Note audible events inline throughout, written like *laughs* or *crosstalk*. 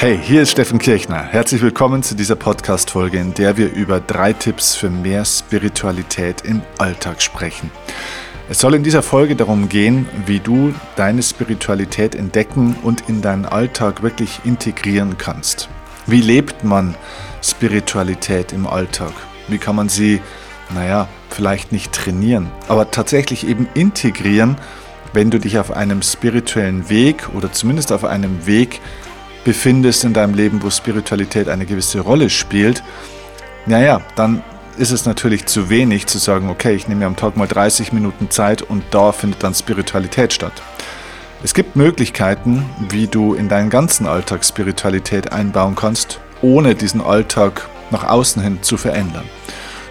Hey, hier ist Steffen Kirchner. Herzlich willkommen zu dieser Podcast-Folge, in der wir über drei Tipps für mehr Spiritualität im Alltag sprechen. Es soll in dieser Folge darum gehen, wie du deine Spiritualität entdecken und in deinen Alltag wirklich integrieren kannst. Wie lebt man Spiritualität im Alltag? Wie kann man sie, naja, vielleicht nicht trainieren, aber tatsächlich eben integrieren, wenn du dich auf einem spirituellen Weg oder zumindest auf einem Weg befindest in deinem Leben, wo Spiritualität eine gewisse Rolle spielt, naja, dann ist es natürlich zu wenig zu sagen, okay, ich nehme mir am Tag mal 30 Minuten Zeit und da findet dann Spiritualität statt. Es gibt Möglichkeiten, wie du in deinen ganzen Alltag Spiritualität einbauen kannst, ohne diesen Alltag nach außen hin zu verändern.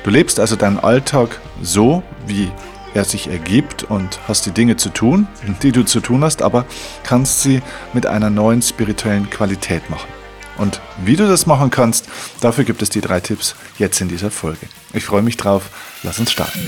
Du lebst also deinen Alltag so, wie er sich ergibt und hast die Dinge zu tun, die du zu tun hast, aber kannst sie mit einer neuen spirituellen Qualität machen. Und wie du das machen kannst, dafür gibt es die drei Tipps jetzt in dieser Folge. Ich freue mich drauf. Lass uns starten.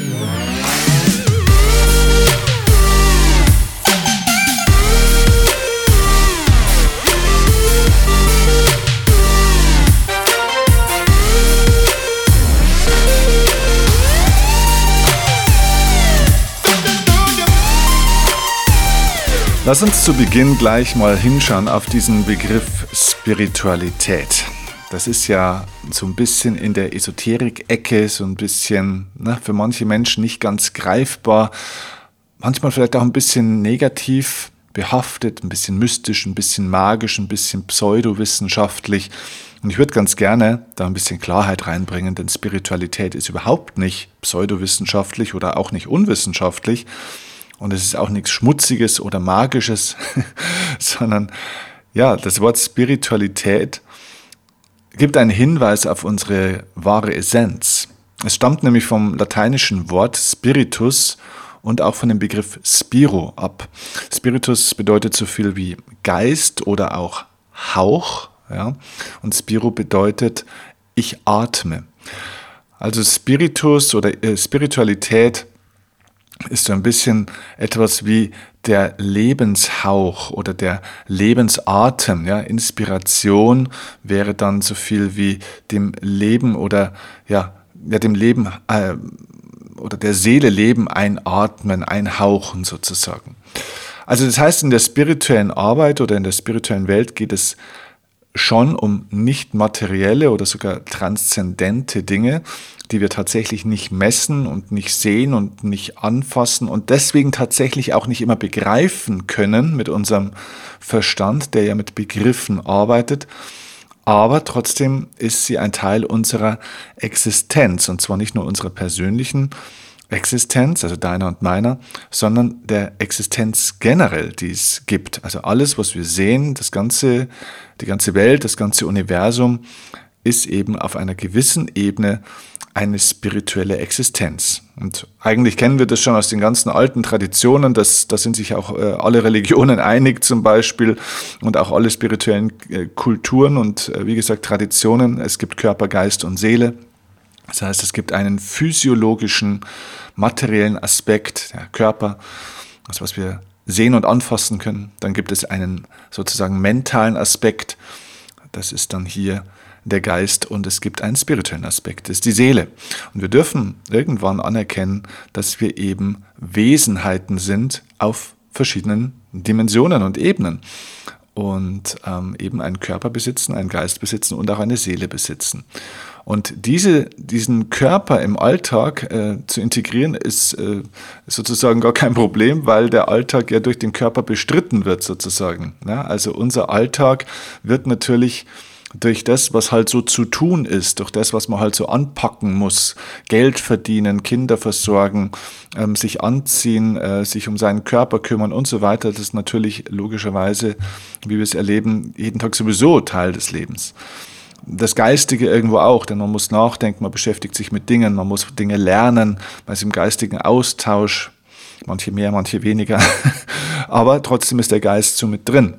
Lass uns zu Beginn gleich mal hinschauen auf diesen Begriff Spiritualität. Das ist ja so ein bisschen in der Esoterik-Ecke, so ein bisschen ne, für manche Menschen nicht ganz greifbar, manchmal vielleicht auch ein bisschen negativ behaftet, ein bisschen mystisch, ein bisschen magisch, ein bisschen pseudowissenschaftlich. Und ich würde ganz gerne da ein bisschen Klarheit reinbringen, denn Spiritualität ist überhaupt nicht pseudowissenschaftlich oder auch nicht unwissenschaftlich, und es ist auch nichts Schmutziges oder Magisches, *laughs* sondern ja, das Wort Spiritualität gibt einen Hinweis auf unsere wahre Essenz. Es stammt nämlich vom lateinischen Wort Spiritus und auch von dem Begriff Spiro ab. Spiritus bedeutet so viel wie Geist oder auch Hauch. Ja? Und Spiro bedeutet ich atme. Also Spiritus oder äh, Spiritualität ist so ein bisschen etwas wie der Lebenshauch oder der Lebensatem. Ja? Inspiration wäre dann so viel wie dem Leben oder ja, ja dem Leben äh, oder der Seele Leben einatmen, einhauchen sozusagen. Also das heißt, in der spirituellen Arbeit oder in der spirituellen Welt geht es schon um nicht materielle oder sogar transzendente Dinge, die wir tatsächlich nicht messen und nicht sehen und nicht anfassen und deswegen tatsächlich auch nicht immer begreifen können mit unserem Verstand, der ja mit Begriffen arbeitet. Aber trotzdem ist sie ein Teil unserer Existenz und zwar nicht nur unserer persönlichen Existenz, also deiner und meiner, sondern der Existenz generell, die es gibt. Also alles, was wir sehen, das ganze, die ganze Welt, das ganze Universum ist eben auf einer gewissen Ebene eine spirituelle Existenz. Und eigentlich kennen wir das schon aus den ganzen alten Traditionen, das, da sind sich auch äh, alle Religionen *laughs* einig zum Beispiel und auch alle spirituellen äh, Kulturen und äh, wie gesagt Traditionen. Es gibt Körper, Geist und Seele. Das heißt, es gibt einen physiologischen, materiellen Aspekt, der Körper, das was wir sehen und anfassen können. Dann gibt es einen sozusagen mentalen Aspekt, das ist dann hier der Geist und es gibt einen spirituellen Aspekt, das ist die Seele. Und wir dürfen irgendwann anerkennen, dass wir eben Wesenheiten sind auf verschiedenen Dimensionen und Ebenen und ähm, eben einen Körper besitzen, einen Geist besitzen und auch eine Seele besitzen. Und diese, diesen Körper im Alltag äh, zu integrieren, ist äh, sozusagen gar kein Problem, weil der Alltag ja durch den Körper bestritten wird sozusagen. Ja, also unser Alltag wird natürlich durch das, was halt so zu tun ist, durch das, was man halt so anpacken muss, Geld verdienen, Kinder versorgen, ähm, sich anziehen, äh, sich um seinen Körper kümmern und so weiter, das ist natürlich logischerweise, wie wir es erleben, jeden Tag sowieso Teil des Lebens. Das Geistige irgendwo auch, denn man muss nachdenken, man beschäftigt sich mit Dingen, man muss Dinge lernen, man ist im geistigen Austausch, manche mehr, manche weniger, *laughs* aber trotzdem ist der Geist so mit drin.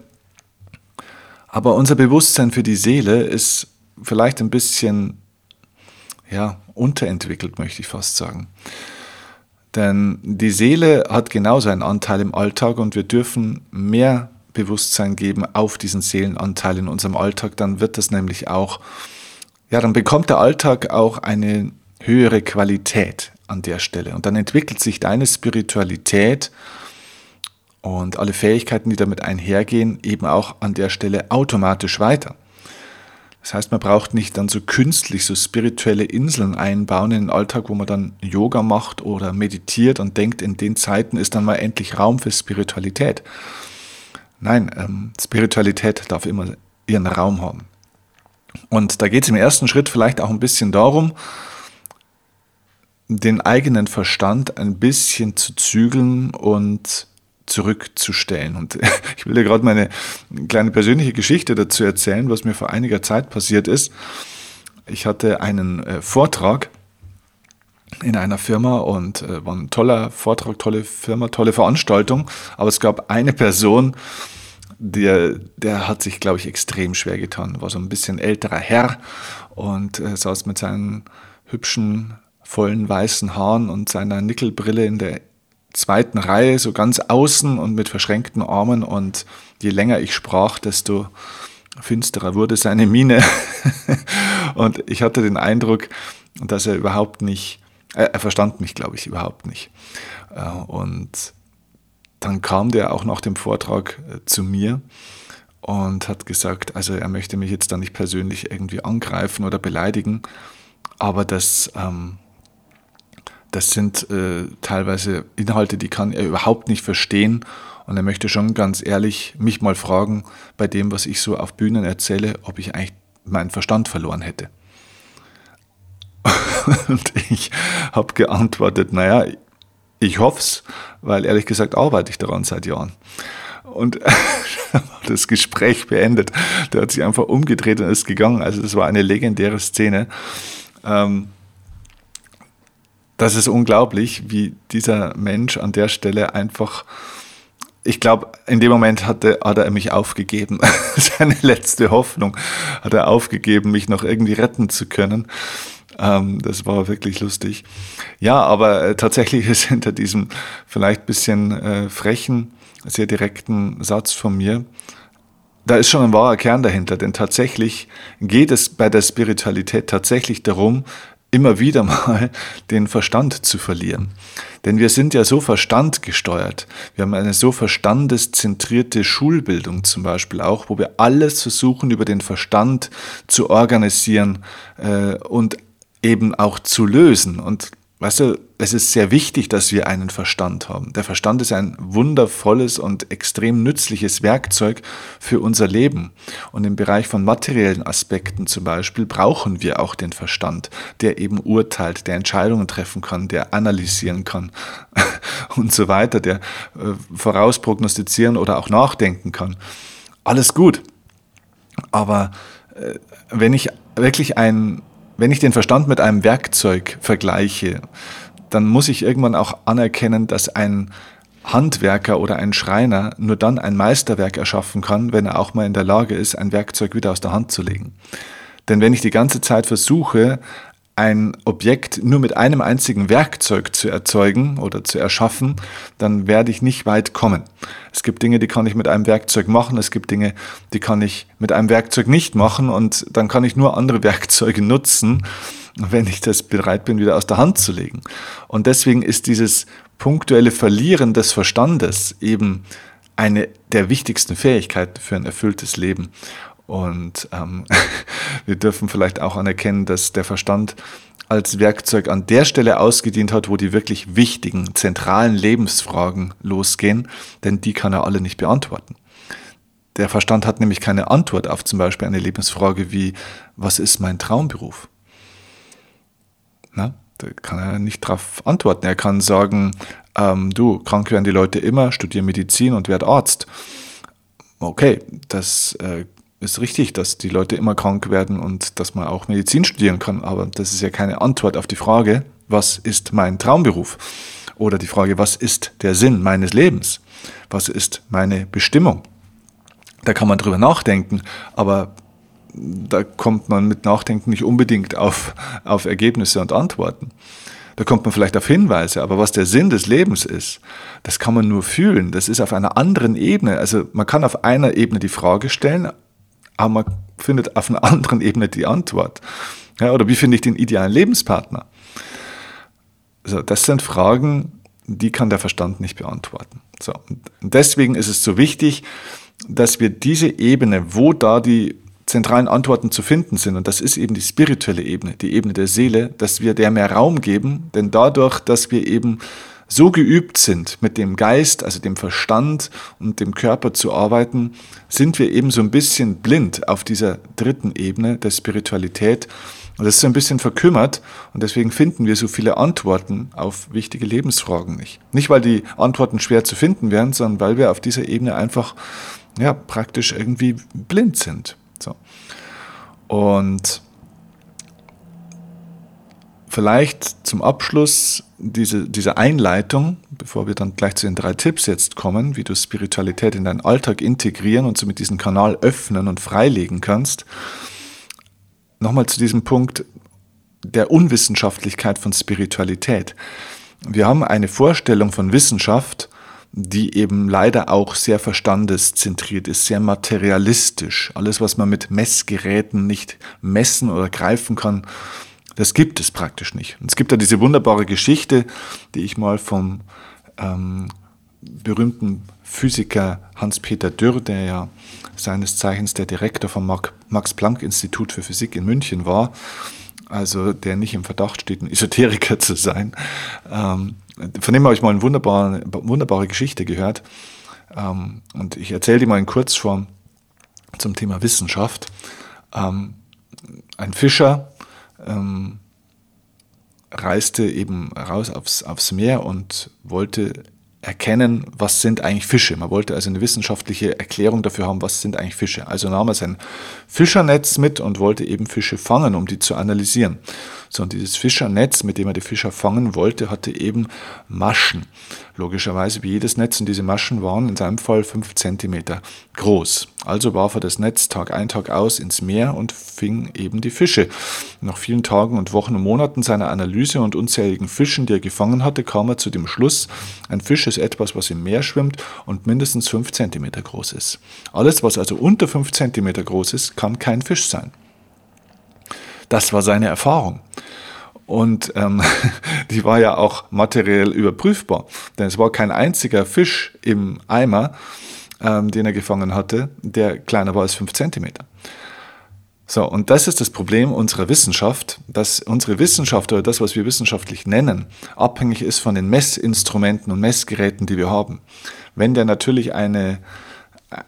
Aber unser Bewusstsein für die Seele ist vielleicht ein bisschen ja, unterentwickelt, möchte ich fast sagen. Denn die Seele hat genauso einen Anteil im Alltag und wir dürfen mehr Bewusstsein geben auf diesen Seelenanteil in unserem Alltag, dann wird das nämlich auch, ja, dann bekommt der Alltag auch eine höhere Qualität an der Stelle. Und dann entwickelt sich deine Spiritualität und alle Fähigkeiten, die damit einhergehen, eben auch an der Stelle automatisch weiter. Das heißt, man braucht nicht dann so künstlich so spirituelle Inseln einbauen in den Alltag, wo man dann Yoga macht oder meditiert und denkt, in den Zeiten ist dann mal endlich Raum für Spiritualität. Nein, ähm, Spiritualität darf immer ihren Raum haben. Und da geht es im ersten Schritt vielleicht auch ein bisschen darum, den eigenen Verstand ein bisschen zu zügeln und zurückzustellen. Und *laughs* ich will dir gerade meine kleine persönliche Geschichte dazu erzählen, was mir vor einiger Zeit passiert ist. Ich hatte einen äh, Vortrag in einer Firma und äh, war ein toller Vortrag, tolle Firma, tolle Veranstaltung. Aber es gab eine Person, der, der hat sich, glaube ich, extrem schwer getan. War so ein bisschen älterer Herr und äh, saß mit seinen hübschen, vollen weißen Haaren und seiner Nickelbrille in der zweiten Reihe, so ganz außen und mit verschränkten Armen. Und je länger ich sprach, desto finsterer wurde seine Miene. *laughs* und ich hatte den Eindruck, dass er überhaupt nicht, er verstand mich, glaube ich, überhaupt nicht. Äh, und dann kam der auch nach dem Vortrag äh, zu mir und hat gesagt, also er möchte mich jetzt da nicht persönlich irgendwie angreifen oder beleidigen, aber das, ähm, das sind äh, teilweise Inhalte, die kann er überhaupt nicht verstehen. Und er möchte schon ganz ehrlich mich mal fragen, bei dem, was ich so auf Bühnen erzähle, ob ich eigentlich meinen Verstand verloren hätte. *laughs* Und ich habe geantwortet, naja, ich hoffe es, weil ehrlich gesagt arbeite ich daran seit Jahren. Und *laughs* das Gespräch beendet. Der hat sich einfach umgedreht und ist gegangen. Also das war eine legendäre Szene. Ähm, das ist unglaublich, wie dieser Mensch an der Stelle einfach, ich glaube, in dem Moment hatte, hat er mich aufgegeben. *laughs* Seine letzte Hoffnung hat er aufgegeben, mich noch irgendwie retten zu können. Ähm, das war wirklich lustig. Ja, aber äh, tatsächlich *laughs* ist hinter diesem vielleicht bisschen äh, frechen, sehr direkten Satz von mir, da ist schon ein wahrer Kern dahinter, denn tatsächlich geht es bei der Spiritualität tatsächlich darum, immer wieder *laughs* mal den Verstand zu verlieren. Denn wir sind ja so verstandgesteuert. Wir haben eine so verstandeszentrierte Schulbildung zum Beispiel auch, wo wir alles versuchen, über den Verstand zu organisieren äh, und eben auch zu lösen. Und Weißt du, es ist sehr wichtig, dass wir einen Verstand haben. Der Verstand ist ein wundervolles und extrem nützliches Werkzeug für unser Leben. Und im Bereich von materiellen Aspekten zum Beispiel brauchen wir auch den Verstand, der eben urteilt, der Entscheidungen treffen kann, der analysieren kann *laughs* und so weiter, der äh, vorausprognostizieren oder auch nachdenken kann. Alles gut. Aber äh, wenn ich wirklich ein wenn ich den Verstand mit einem Werkzeug vergleiche, dann muss ich irgendwann auch anerkennen, dass ein Handwerker oder ein Schreiner nur dann ein Meisterwerk erschaffen kann, wenn er auch mal in der Lage ist, ein Werkzeug wieder aus der Hand zu legen. Denn wenn ich die ganze Zeit versuche, ein Objekt nur mit einem einzigen Werkzeug zu erzeugen oder zu erschaffen, dann werde ich nicht weit kommen. Es gibt Dinge, die kann ich mit einem Werkzeug machen, es gibt Dinge, die kann ich mit einem Werkzeug nicht machen und dann kann ich nur andere *laughs* Werkzeuge nutzen, wenn ich das bereit bin, wieder aus der Hand zu legen. Und deswegen ist dieses punktuelle Verlieren des Verstandes eben eine der wichtigsten Fähigkeiten für ein erfülltes Leben. Und ähm, *laughs* wir dürfen vielleicht auch anerkennen, dass der Verstand als Werkzeug an der Stelle ausgedient hat, wo die wirklich wichtigen, zentralen Lebensfragen losgehen, denn die kann er alle nicht beantworten. Der Verstand hat nämlich keine Antwort auf zum Beispiel eine Lebensfrage wie, was ist mein Traumberuf? Na, da kann er nicht darauf antworten. Er kann sagen, ähm, du, krank werden die Leute immer, studiere Medizin und werde Arzt. Okay, das äh, ist richtig, dass die Leute immer krank werden und dass man auch Medizin studieren kann, aber das ist ja keine Antwort auf die Frage, was ist mein Traumberuf? Oder die Frage, was ist der Sinn meines Lebens? Was ist meine Bestimmung? Da kann man drüber nachdenken, aber da kommt man mit Nachdenken nicht unbedingt auf, auf Ergebnisse und Antworten. Da kommt man vielleicht auf Hinweise, aber was der Sinn des Lebens ist, das kann man nur fühlen. Das ist auf einer anderen Ebene. Also man kann auf einer Ebene die Frage stellen, aber man findet auf einer *laughs* anderen Ebene die Antwort. Ja, oder wie finde ich den idealen Lebenspartner? Also das sind Fragen, die kann der Verstand nicht beantworten. So, und deswegen ist es so wichtig, dass wir diese Ebene, wo da die zentralen Antworten zu finden sind, und das ist eben die spirituelle Ebene, die Ebene der Seele, dass wir der mehr Raum geben, denn dadurch, dass wir eben so geübt sind, mit dem Geist, also dem Verstand und dem Körper zu arbeiten, sind wir eben so ein bisschen blind auf dieser dritten Ebene der Spiritualität. Und das ist so ein bisschen verkümmert und deswegen finden wir so viele Antworten auf wichtige Lebensfragen nicht. Nicht, weil die Antworten schwer zu finden wären, sondern weil wir auf dieser Ebene einfach ja, praktisch irgendwie blind sind. So. Und vielleicht zum Abschluss diese, diese Einleitung, bevor wir dann gleich zu den drei Tipps jetzt kommen, wie du Spiritualität in deinen Alltag integrieren und somit diesen Kanal öffnen und freilegen kannst. Nochmal zu diesem Punkt der Unwissenschaftlichkeit von Spiritualität. Wir haben eine Vorstellung von Wissenschaft, die eben leider auch sehr verstandeszentriert ist, sehr materialistisch. Alles, was man mit Messgeräten nicht messen oder greifen kann, das gibt es praktisch nicht. Und es gibt ja diese wunderbare Geschichte, die ich mal vom ähm, berühmten Physiker Hans-Peter Dürr, der ja seines Zeichens der Direktor vom Max-Planck-Institut für Physik in München war, also der nicht im Verdacht steht, ein Esoteriker zu sein, ähm, von dem habe ich mal eine wunderbare, wunderbare Geschichte gehört. Ähm, und ich erzähle die mal in Kurzform zum Thema Wissenschaft. Ähm, ein Fischer ähm, reiste eben raus aufs, aufs Meer und wollte erkennen, was sind eigentlich Fische. Man wollte also eine wissenschaftliche Erklärung dafür haben, was sind eigentlich Fische. Also nahm er sein Fischernetz mit und wollte eben Fische fangen, um die zu analysieren. So, und dieses Fischernetz, mit dem er die Fischer fangen wollte, hatte eben Maschen. Logischerweise wie jedes Netz. Und diese Maschen waren in seinem Fall fünf Zentimeter groß. Also warf er das Netz Tag ein, Tag aus ins Meer und fing eben die Fische. Nach vielen Tagen und Wochen und Monaten seiner Analyse und unzähligen Fischen, die er gefangen hatte, kam er zu dem Schluss, ein Fisch ist etwas, was im Meer schwimmt und mindestens fünf Zentimeter groß ist. Alles, was also unter fünf Zentimeter groß ist, kann kein Fisch sein. Das war seine Erfahrung. Und ähm, *laughs* die war ja auch materiell überprüfbar, denn es war kein einziger Fisch im Eimer, ähm, den er gefangen hatte, der kleiner war als fünf Zentimeter. So, und das ist das Problem unserer Wissenschaft, dass unsere Wissenschaft oder das, was wir wissenschaftlich nennen, abhängig ist von den Messinstrumenten und Messgeräten, die wir haben. Wenn der natürlich eine,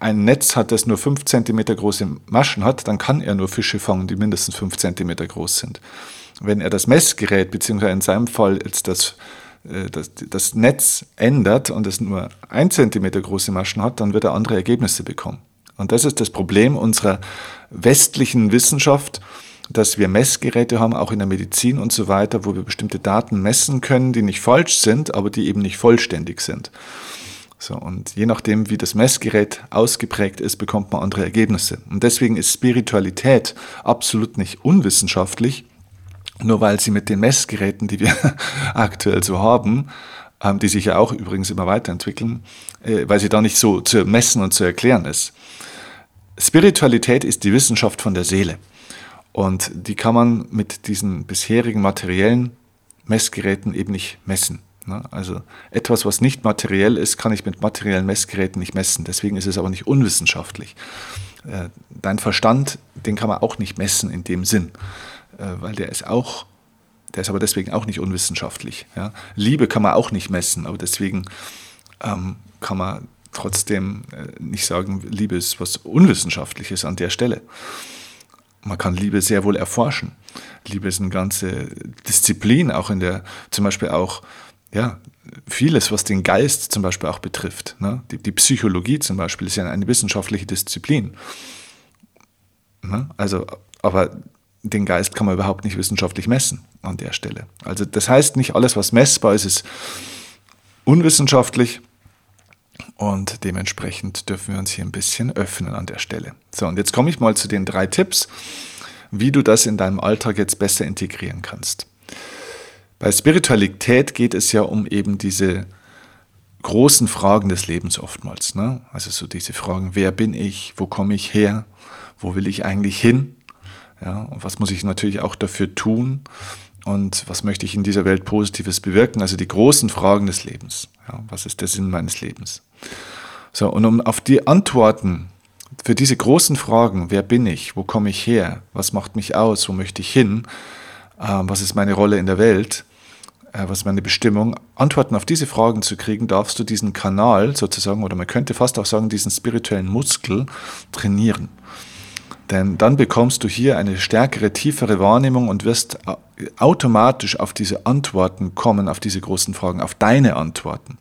ein Netz hat, das nur 5 cm große Maschen hat, dann kann er nur Fische fangen, die mindestens 5 cm groß sind. Wenn er das Messgerät, beziehungsweise in seinem Fall jetzt das äh, das, das Netz ändert und es nur ein Zentimeter große Maschen hat, dann wird er andere Ergebnisse bekommen. Und das ist das Problem unserer westlichen Wissenschaft, dass wir Messgeräte haben, auch in der Medizin und so weiter, wo wir bestimmte Daten messen können, die nicht falsch sind, aber die eben nicht vollständig sind. So, und je nachdem, wie das Messgerät ausgeprägt ist, bekommt man andere Ergebnisse. Und deswegen ist Spiritualität absolut nicht unwissenschaftlich, nur weil sie mit den Messgeräten, die wir *laughs* aktuell so haben, ähm, die sich ja auch übrigens immer weiterentwickeln, äh, weil sie da nicht so zu messen und zu erklären ist. Spiritualität ist die Wissenschaft von der Seele. Und die kann man mit diesen bisherigen materiellen Messgeräten eben nicht messen. Ne? Also etwas, was nicht materiell ist, kann ich mit materiellen Messgeräten nicht messen. Deswegen ist es aber nicht unwissenschaftlich. Äh, dein Verstand, den kann man auch nicht messen in dem Sinn. Äh, weil der ist auch, der ist aber deswegen auch nicht unwissenschaftlich. Ja? Liebe kann man auch nicht messen, aber deswegen ähm, kann man trotzdem äh, nicht sagen, Liebe ist was Unwissenschaftliches an der Stelle. Man kann Liebe sehr wohl erforschen. Liebe ist eine ganze Disziplin, auch in der, zum Beispiel auch, ja, vieles, was den Geist zum Beispiel auch betrifft. Ne? Die, die, Psychologie zum Beispiel ist ja eine wissenschaftliche Disziplin. Ne? Also, aber den Geist kann man überhaupt nicht wissenschaftlich messen an der Stelle. Also das heißt, nicht alles, was messbar ist, ist unwissenschaftlich und dementsprechend dürfen wir uns hier ein bisschen öffnen an der Stelle. So, und jetzt komme ich mal zu den drei Tipps, wie du das in deinem Alltag jetzt besser integrieren kannst. Bei Spiritualität geht es ja um eben diese großen Fragen des Lebens oftmals. Ne? Also so diese Fragen, wer bin ich, wo komme ich her, wo will ich eigentlich hin? Ja, und was muss ich natürlich auch dafür tun? Und was möchte ich in dieser Welt Positives bewirken? Also die großen Fragen des Lebens. Ja, was ist der Sinn meines Lebens? So, und um auf die Antworten für diese großen Fragen, wer bin ich, wo komme ich her, was macht mich aus, wo möchte ich hin, äh, was ist meine Rolle in der Welt, äh, was ist meine Bestimmung, Antworten auf diese Fragen zu kriegen, darfst du diesen Kanal sozusagen, oder man könnte fast auch sagen, diesen spirituellen Muskel trainieren. Denn dann bekommst du hier eine stärkere, tiefere Wahrnehmung und wirst automatisch auf diese Antworten kommen, auf diese großen Fragen, auf deine Antworten.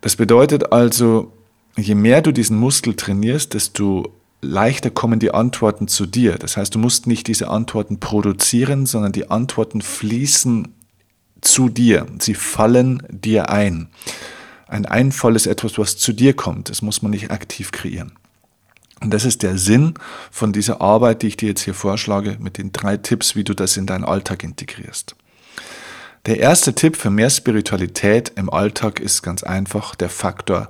Das bedeutet also, je mehr du diesen Muskel trainierst, desto leichter kommen die Antworten zu dir. Das heißt, du musst nicht diese Antworten produzieren, sondern die Antworten fließen zu dir. Sie fallen dir ein. Ein Einfall ist etwas, was zu dir kommt. Das muss man nicht aktiv kreieren. Und das ist der Sinn von dieser Arbeit, die ich dir jetzt hier vorschlage, mit den drei Tipps, wie du das in deinen Alltag integrierst. Der erste Tipp für mehr Spiritualität im Alltag ist ganz einfach der Faktor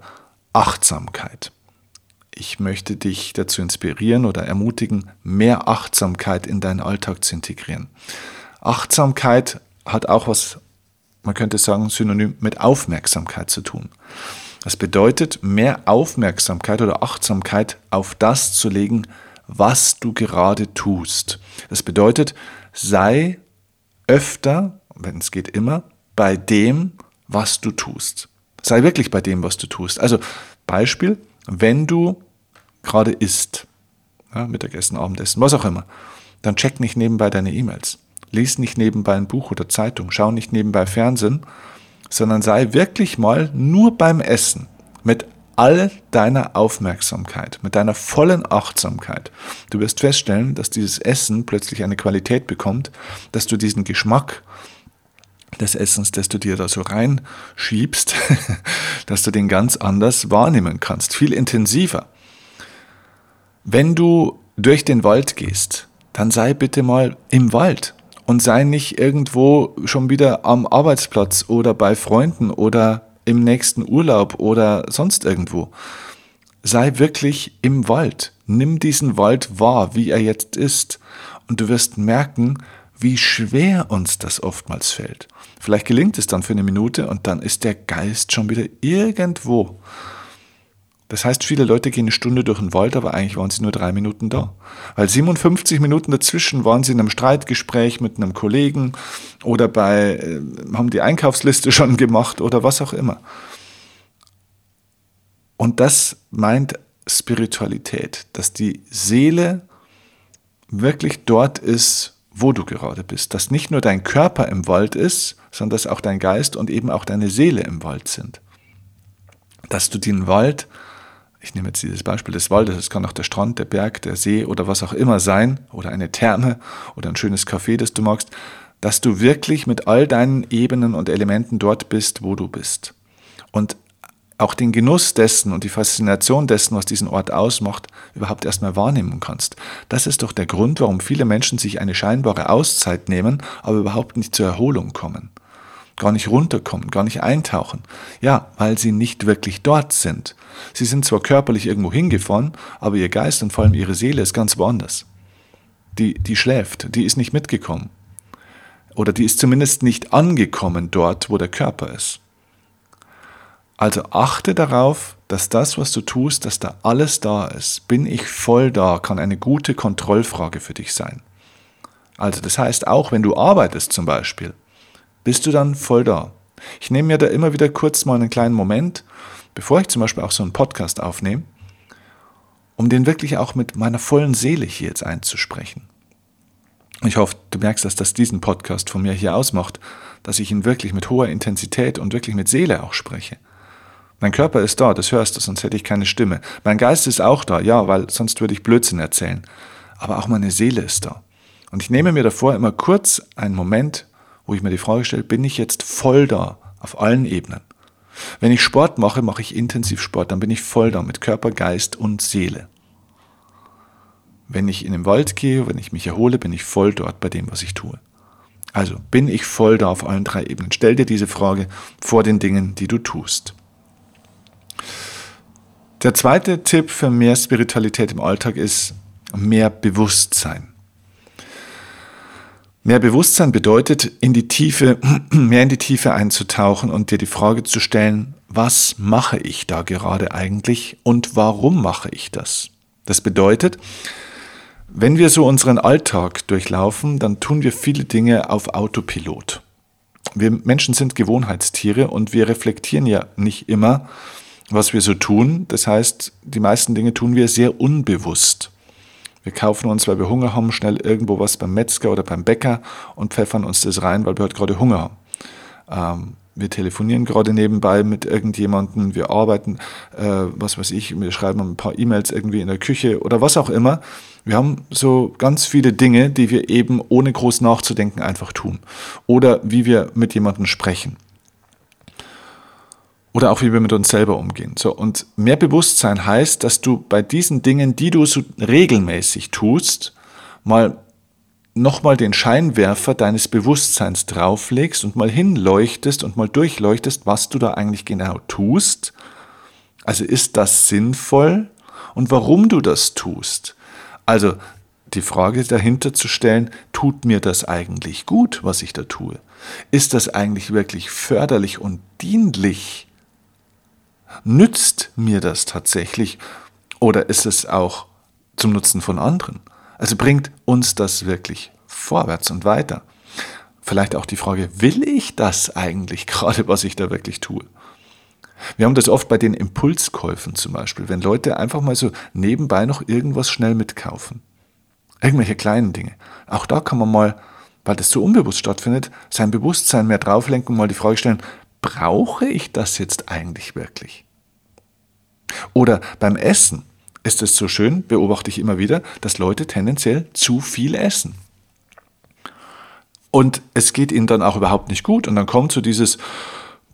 Achtsamkeit. Ich möchte dich dazu inspirieren oder ermutigen, mehr Achtsamkeit in deinen Alltag zu integrieren. Achtsamkeit hat auch was, man könnte sagen, synonym mit Aufmerksamkeit zu tun. Das bedeutet, mehr Aufmerksamkeit oder Achtsamkeit auf das zu legen, was du gerade tust. Das bedeutet, sei öfter, wenn es geht immer, bei dem, was du tust. Sei wirklich bei dem, was du tust. Also Beispiel, wenn du gerade isst, ja, Mittagessen, Abendessen, was auch immer, dann check nicht nebenbei deine E-Mails. Lies nicht nebenbei ein Buch oder Zeitung, schau nicht nebenbei Fernsehen, sondern sei wirklich mal nur beim Essen mit all deiner Aufmerksamkeit, mit deiner vollen Achtsamkeit. Du wirst feststellen, dass dieses Essen plötzlich eine Qualität bekommt, dass du diesen Geschmack des Essens, das du dir da so reinschiebst, *laughs* dass du den ganz anders wahrnehmen kannst, viel intensiver. Wenn du durch den Wald gehst, dann sei bitte mal im Wald und sei nicht irgendwo schon wieder am Arbeitsplatz oder bei Freunden oder im nächsten Urlaub oder sonst irgendwo. Sei wirklich im Wald. Nimm diesen Wald wahr, wie er jetzt ist. Und du wirst merken, wie schwer uns das oftmals fällt. Vielleicht gelingt es dann für eine Minute und dann ist der Geist schon wieder irgendwo. Das heißt, viele Leute gehen eine Stunde durch den Wald, aber eigentlich waren sie nur drei Minuten da. Weil 57 Minuten dazwischen waren sie in einem Streitgespräch mit einem Kollegen oder bei, äh, haben die Einkaufsliste *laughs* schon gemacht oder was auch immer. Und das meint Spiritualität, dass die Seele wirklich dort ist, wo du gerade bist. Dass nicht nur dein Körper im Wald ist, sondern dass auch dein Geist und eben auch deine Seele im Wald sind. Dass du den Wald ich nehme jetzt dieses Beispiel des Waldes, es kann auch der Strand, der Berg, der See oder was auch immer sein, oder eine Therme oder ein schönes Café, das du magst, dass du wirklich mit all deinen Ebenen und Elementen dort bist, wo du bist. Und auch den Genuss dessen und die Faszination dessen, was diesen Ort ausmacht, überhaupt erstmal wahrnehmen kannst. Das ist doch der Grund, warum viele Menschen sich eine scheinbare Auszeit nehmen, aber überhaupt nicht zur Erholung kommen gar nicht runterkommen, gar nicht eintauchen. Ja, weil sie nicht wirklich dort sind. Sie sind zwar körperlich irgendwo hingefahren, aber ihr Geist und vor allem ihre Seele ist ganz woanders. Die, die schläft, die ist nicht mitgekommen. Oder die ist zumindest nicht angekommen dort, wo der Körper ist. Also achte darauf, dass das, was du tust, dass da alles da ist. Bin ich voll da, kann eine gute Kontrollfrage für dich sein. Also das heißt, auch wenn du arbeitest zum Beispiel, bist du dann voll da. Ich nehme mir da immer wieder kurz mal einen kleinen Moment, bevor ich zum Beispiel auch so einen Podcast aufnehme, um den wirklich auch mit meiner vollen Seele hier jetzt einzusprechen. Ich hoffe, du merkst, dass das diesen Podcast von mir hier ausmacht, dass ich ihn wirklich mit hoher Intensität und wirklich mit Seele auch spreche. Mein Körper ist da, das hörst du, sonst hätte ich keine Stimme. Mein Geist ist auch da, ja, weil sonst würde ich Blödsinn erzählen. Aber auch meine Seele ist da. Und ich nehme mir davor immer kurz einen Moment wo ich mir die Frage stelle, bin ich jetzt voll da auf allen Ebenen? Wenn ich Sport mache, mache ich intensiv Sport, dann bin ich voll da mit Körper, Geist und Seele. Wenn ich in den Wald gehe, wenn ich mich erhole, bin ich voll dort bei dem, was ich tue. Also bin ich voll da auf allen drei Ebenen? Stell dir diese Frage vor den Dingen, die du tust. Der zweite Tipp für mehr Spiritualität im Alltag ist mehr Bewusstsein. Mehr Bewusstsein bedeutet, in die Tiefe, *clears throat* mehr in die Tiefe einzutauchen und dir die Frage zu stellen, was mache ich da gerade eigentlich und warum mache ich das? Das bedeutet, wenn wir so unseren Alltag durchlaufen, dann tun wir viele Dinge auf Autopilot. Wir Menschen sind Gewohnheitstiere und wir reflektieren ja nicht immer, was wir so tun. Das heißt, die meisten Dinge tun wir sehr unbewusst. Wir kaufen uns, weil wir Hunger haben, schnell irgendwo was beim Metzger oder beim Bäcker und pfeffern uns das rein, weil wir heute gerade Hunger haben. Ähm, wir telefonieren gerade nebenbei mit irgendjemandem, wir arbeiten, äh, was weiß ich, wir schreiben ein paar E-Mails irgendwie in der Küche oder was auch immer. Wir haben so ganz viele Dinge, die wir eben ohne groß nachzudenken einfach tun. Oder wie wir mit jemandem sprechen. Oder auch wie wir mit uns selber umgehen. So, und mehr Bewusstsein heißt, dass du bei diesen Dingen, die du so regelmäßig tust, mal nochmal den Scheinwerfer deines Bewusstseins drauflegst und mal hinleuchtest und mal durchleuchtest, was du da eigentlich genau tust. Also ist das sinnvoll und warum du das tust. Also die Frage dahinter zu stellen, tut mir das eigentlich gut, was ich da tue? Ist das eigentlich wirklich förderlich und dienlich? Nützt mir das tatsächlich oder ist es auch zum Nutzen von anderen? Also bringt uns das wirklich vorwärts und weiter? Vielleicht auch die Frage, will ich das eigentlich gerade, was ich da wirklich tue? Wir haben das oft bei den Impulskäufen zum Beispiel, wenn Leute einfach mal so nebenbei noch irgendwas schnell mitkaufen. Irgendwelche kleinen Dinge. Auch da kann man mal, weil das so unbewusst stattfindet, sein Bewusstsein mehr drauflenken und mal die Frage stellen, brauche ich das jetzt eigentlich wirklich? Oder beim Essen ist es so schön, beobachte ich immer wieder, dass Leute tendenziell zu viel essen. Und es geht ihnen dann auch überhaupt nicht gut und dann kommt so dieses,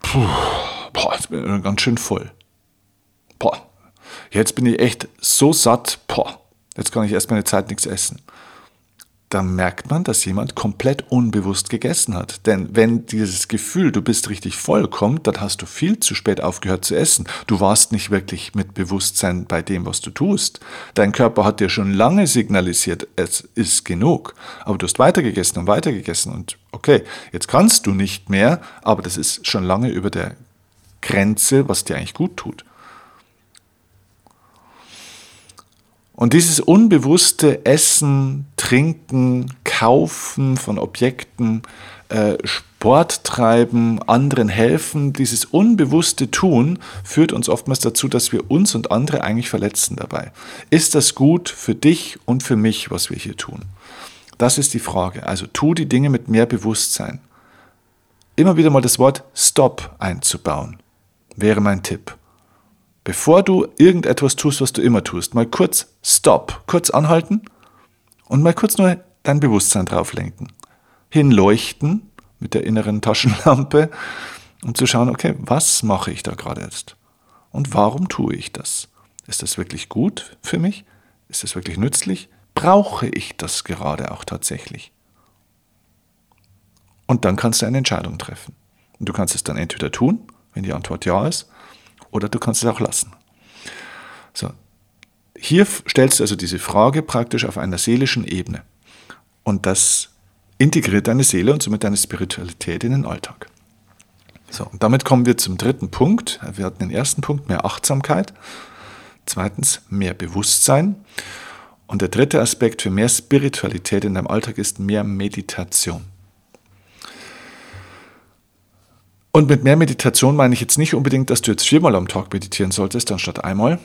puh, boah, jetzt bin ich ganz schön voll. Boah, jetzt bin ich echt so satt, boah, jetzt kann ich erstmal eine Zeit nichts essen dann merkt man, dass jemand komplett unbewusst gegessen hat. Denn wenn dieses Gefühl, du bist richtig voll kommt, dann hast du viel zu spät aufgehört zu essen. Du warst nicht wirklich mit Bewusstsein bei dem, was du tust. Dein Körper hat dir schon lange signalisiert, es ist genug. Aber du hast weitergegessen und weitergegessen und okay, jetzt kannst du nicht mehr, aber das ist schon lange über der Grenze, was dir eigentlich gut tut. Und dieses unbewusste Essen, Trinken, Kaufen von Objekten, äh, Sport treiben, anderen helfen, dieses unbewusste Tun führt uns oftmals dazu, dass wir uns und andere eigentlich verletzen dabei. Ist das gut für dich und für mich, was wir hier tun? Das ist die Frage. Also tu die Dinge mit mehr Bewusstsein. Immer wieder mal das Wort Stop einzubauen, wäre mein Tipp bevor du irgendetwas tust, was du immer tust, mal kurz Stop, kurz anhalten und mal kurz nur dein Bewusstsein drauf lenken. Hinleuchten mit der inneren Taschenlampe, um zu schauen, okay, was mache ich da gerade jetzt? Und warum tue ich das? Ist das wirklich gut für mich? Ist das wirklich nützlich? Brauche ich das gerade auch tatsächlich? Und dann kannst du eine Entscheidung treffen. Und du kannst es dann entweder tun, wenn die Antwort ja ist, oder du kannst es auch lassen. So. Hier stellst du also diese Frage praktisch auf einer seelischen Ebene. Und das integriert deine Seele und somit deine Spiritualität in den Alltag. So, und damit kommen wir zum dritten Punkt. Wir hatten den ersten Punkt, mehr Achtsamkeit. Zweitens, mehr Bewusstsein. Und der dritte Aspekt für mehr Spiritualität in deinem Alltag ist mehr Meditation. Und mit mehr Meditation meine ich jetzt nicht unbedingt, dass du jetzt viermal am Tag meditieren solltest, anstatt einmal.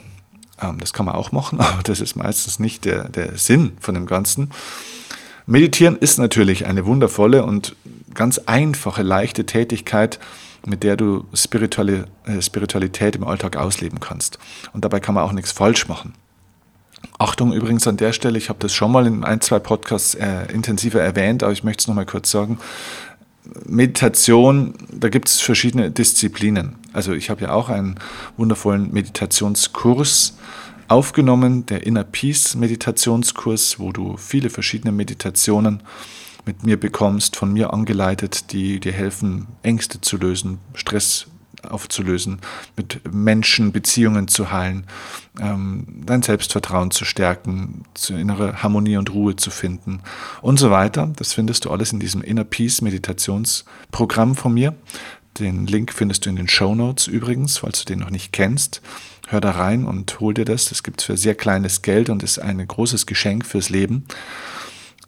Ähm, das kann man auch machen, *laughs* aber das ist meistens nicht der, der Sinn von dem Ganzen. Meditieren ist natürlich eine wundervolle und ganz einfache, leichte Tätigkeit, mit der du äh, Spiritualität im Alltag ausleben kannst. Und dabei kann man auch nichts falsch machen. Achtung übrigens an der Stelle, ich habe das schon mal in ein, zwei Podcasts äh, intensiver erwähnt, aber ich möchte es nochmal kurz sagen. Meditation, da gibt es verschiedene Disziplinen. Also ich habe ja auch einen wundervollen Meditationskurs aufgenommen, der Inner Peace Meditationskurs, wo du viele verschiedene Meditationen mit mir bekommst, von mir angeleitet, die dir helfen, Ängste zu lösen, Stress aufzulösen, mit Menschen Beziehungen zu heilen, ähm, dein Selbstvertrauen zu stärken, zu innere Harmonie und Ruhe zu finden und so weiter. Das findest du alles in diesem Inner Peace Meditationsprogramm von mir. Den Link findest du in den Show Notes übrigens, falls du den noch nicht kennst. Hör da rein und hol dir das. Das gibt es für sehr kleines Geld und ist ein großes Geschenk fürs Leben.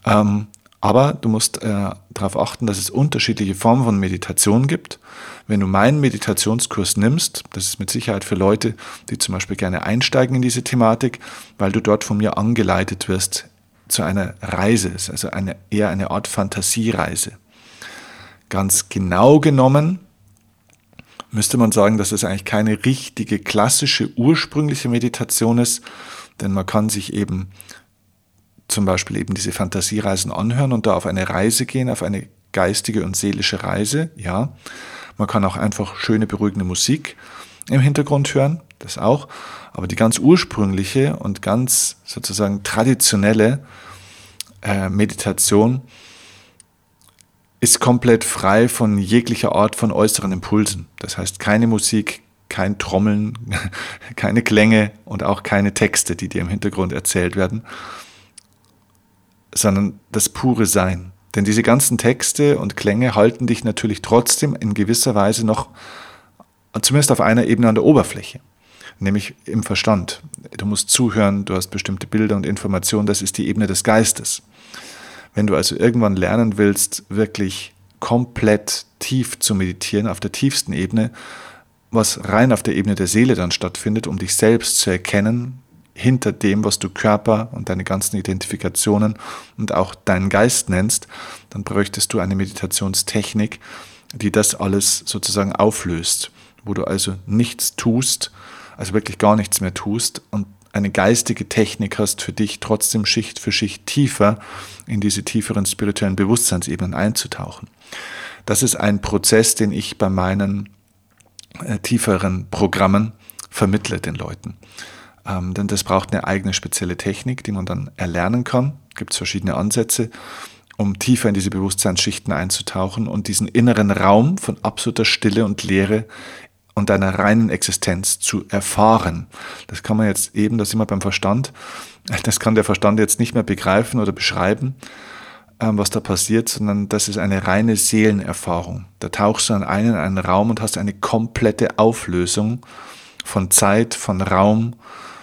Ähm, aber du musst äh, darauf achten, dass es unterschiedliche Formen von Meditation gibt. Wenn du meinen Meditationskurs nimmst, das ist mit Sicherheit für Leute, die zum Beispiel gerne einsteigen in diese Thematik, weil du dort von mir angeleitet wirst zu einer Reise, also eine, eher eine Art Fantasiereise. Ganz genau genommen müsste man sagen, dass es eigentlich keine richtige klassische ursprüngliche Meditation ist, denn man kann sich eben zum Beispiel eben diese Fantasiereisen anhören und da auf eine Reise gehen, auf eine geistige und seelische Reise, ja. Man kann auch einfach schöne, beruhigende Musik im Hintergrund hören, das auch. Aber die ganz ursprüngliche und ganz sozusagen traditionelle äh, Meditation ist komplett frei von jeglicher Art von äußeren Impulsen. Das heißt keine Musik, kein Trommeln, *laughs* keine Klänge und auch keine Texte, die dir im Hintergrund erzählt werden, sondern das pure Sein. Denn diese ganzen Texte und Klänge halten dich natürlich trotzdem in gewisser Weise noch, zumindest auf einer Ebene an der Oberfläche, nämlich im Verstand. Du musst zuhören, du hast bestimmte Bilder und Informationen, das ist die Ebene des Geistes. Wenn du also irgendwann lernen willst, wirklich komplett tief zu meditieren, auf der tiefsten Ebene, was rein auf der Ebene der Seele dann stattfindet, um dich selbst zu erkennen, hinter dem, was du Körper und deine ganzen Identifikationen und auch deinen Geist nennst, dann bräuchtest du eine Meditationstechnik, die das alles sozusagen auflöst, wo du also nichts tust, also wirklich gar nichts mehr tust und eine geistige Technik hast für dich, trotzdem Schicht für Schicht tiefer in diese tieferen spirituellen Bewusstseinsebenen einzutauchen. Das ist ein Prozess, den ich bei meinen äh, tieferen Programmen vermittle den Leuten. Ähm, denn das braucht eine eigene spezielle Technik, die man dann erlernen kann. Gibt es verschiedene Ansätze, um tiefer in diese Bewusstseinsschichten einzutauchen und diesen inneren Raum von absoluter Stille und Leere und deiner reinen Existenz zu erfahren. Das kann man jetzt eben, das immer beim Verstand, das kann der Verstand jetzt nicht mehr begreifen oder beschreiben, ähm, was da passiert, sondern das ist eine reine Seelenerfahrung. Da tauchst du an einen in einen Raum und hast eine komplette Auflösung von Zeit, von Raum,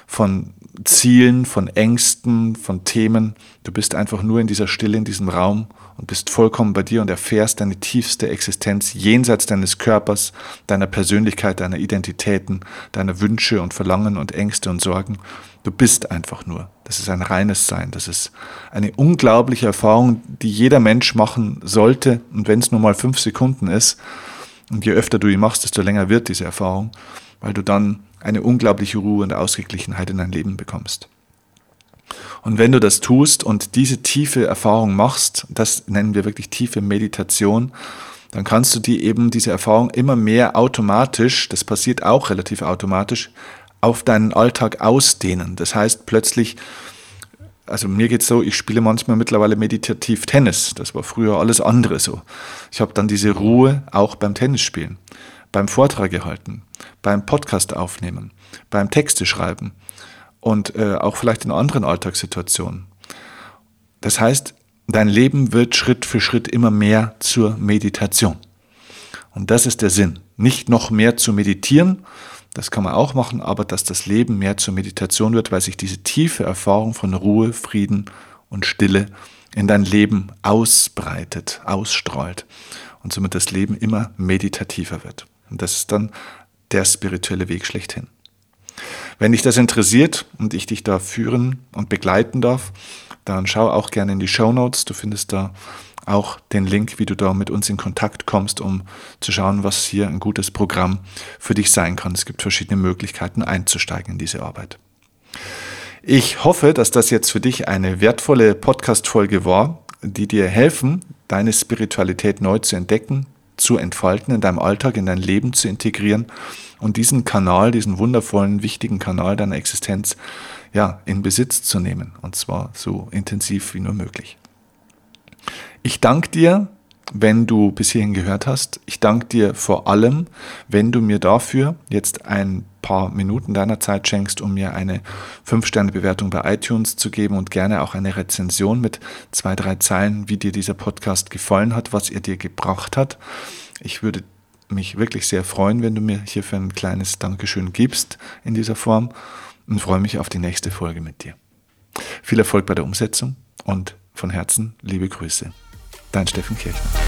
von Zielen, von Ängsten, von Themen. Du bist einfach nur in dieser Stille, in diesem Raum und bist vollkommen bei dir und erfährst deine tiefste Existenz jenseits deines Körpers, deiner Persönlichkeit, deiner Identitäten, deiner Wünsche und Verlangen und Ängste und Sorgen. Du bist einfach nur. Das ist ein reines Sein. Das ist eine unglaubliche Erfahrung, die jeder Mensch machen sollte. Und wenn es nur mal fünf Sekunden ist, und je öfter du ihn machst, desto länger wird diese Erfahrung, weil du dann eine unglaubliche Ruhe und Ausgeglichenheit in dein Leben bekommst. Und wenn du das tust und diese tiefe Erfahrung machst, das nennen wir wirklich tiefe Meditation, dann kannst du die eben diese Erfahrung immer mehr automatisch, das passiert auch relativ automatisch, auf deinen Alltag ausdehnen. Das heißt plötzlich, also mir geht es so, ich spiele manchmal mittlerweile meditativ Tennis. Das war früher alles andere so. Ich habe dann diese Ruhe auch beim Tennisspielen, beim Vortrag gehalten, beim Podcast aufnehmen, beim Texte schreiben und äh, auch vielleicht in anderen Alltagssituationen. Das heißt, dein Leben wird Schritt für Schritt immer mehr zur Meditation. Und das ist der Sinn. Nicht noch mehr zu meditieren, das kann man auch machen, aber dass das Leben mehr zur Meditation wird, weil sich diese tiefe Erfahrung von Ruhe, Frieden und Stille in dein Leben ausbreitet, ausstrahlt und somit das Leben immer meditativer wird. Und das ist dann der spirituelle Weg schlechthin. Wenn dich das interessiert und ich dich da führen und begleiten darf, dann schau auch gerne in die Show Notes. Du findest da auch den Link, wie du da mit uns in Kontakt kommst, um zu schauen, was hier ein gutes Programm für dich sein kann. Es gibt verschiedene Möglichkeiten einzusteigen in diese Arbeit. Ich hoffe, dass das jetzt für dich eine wertvolle Podcast-Folge war, die dir helfen, deine Spiritualität neu zu entdecken, zu entfalten, in deinem Alltag, in dein Leben zu integrieren und diesen Kanal, diesen wundervollen, wichtigen Kanal deiner Existenz, ja, in Besitz zu nehmen. Und zwar so intensiv wie nur möglich. Ich danke dir, wenn du bis hierhin gehört hast. Ich danke dir vor allem, wenn du mir dafür jetzt ein paar Minuten deiner Zeit schenkst, um mir eine 5-Sterne-Bewertung bei iTunes zu geben und gerne auch eine Rezension mit zwei, drei Zeilen, wie dir dieser Podcast gefallen hat, was er dir gebracht hat. Ich würde mich wirklich sehr freuen, wenn du mir hierfür ein kleines Dankeschön gibst in dieser Form und freue mich auf die nächste Folge mit dir. Viel Erfolg bei der Umsetzung und von Herzen liebe Grüße. Dein Steffen Kirchner.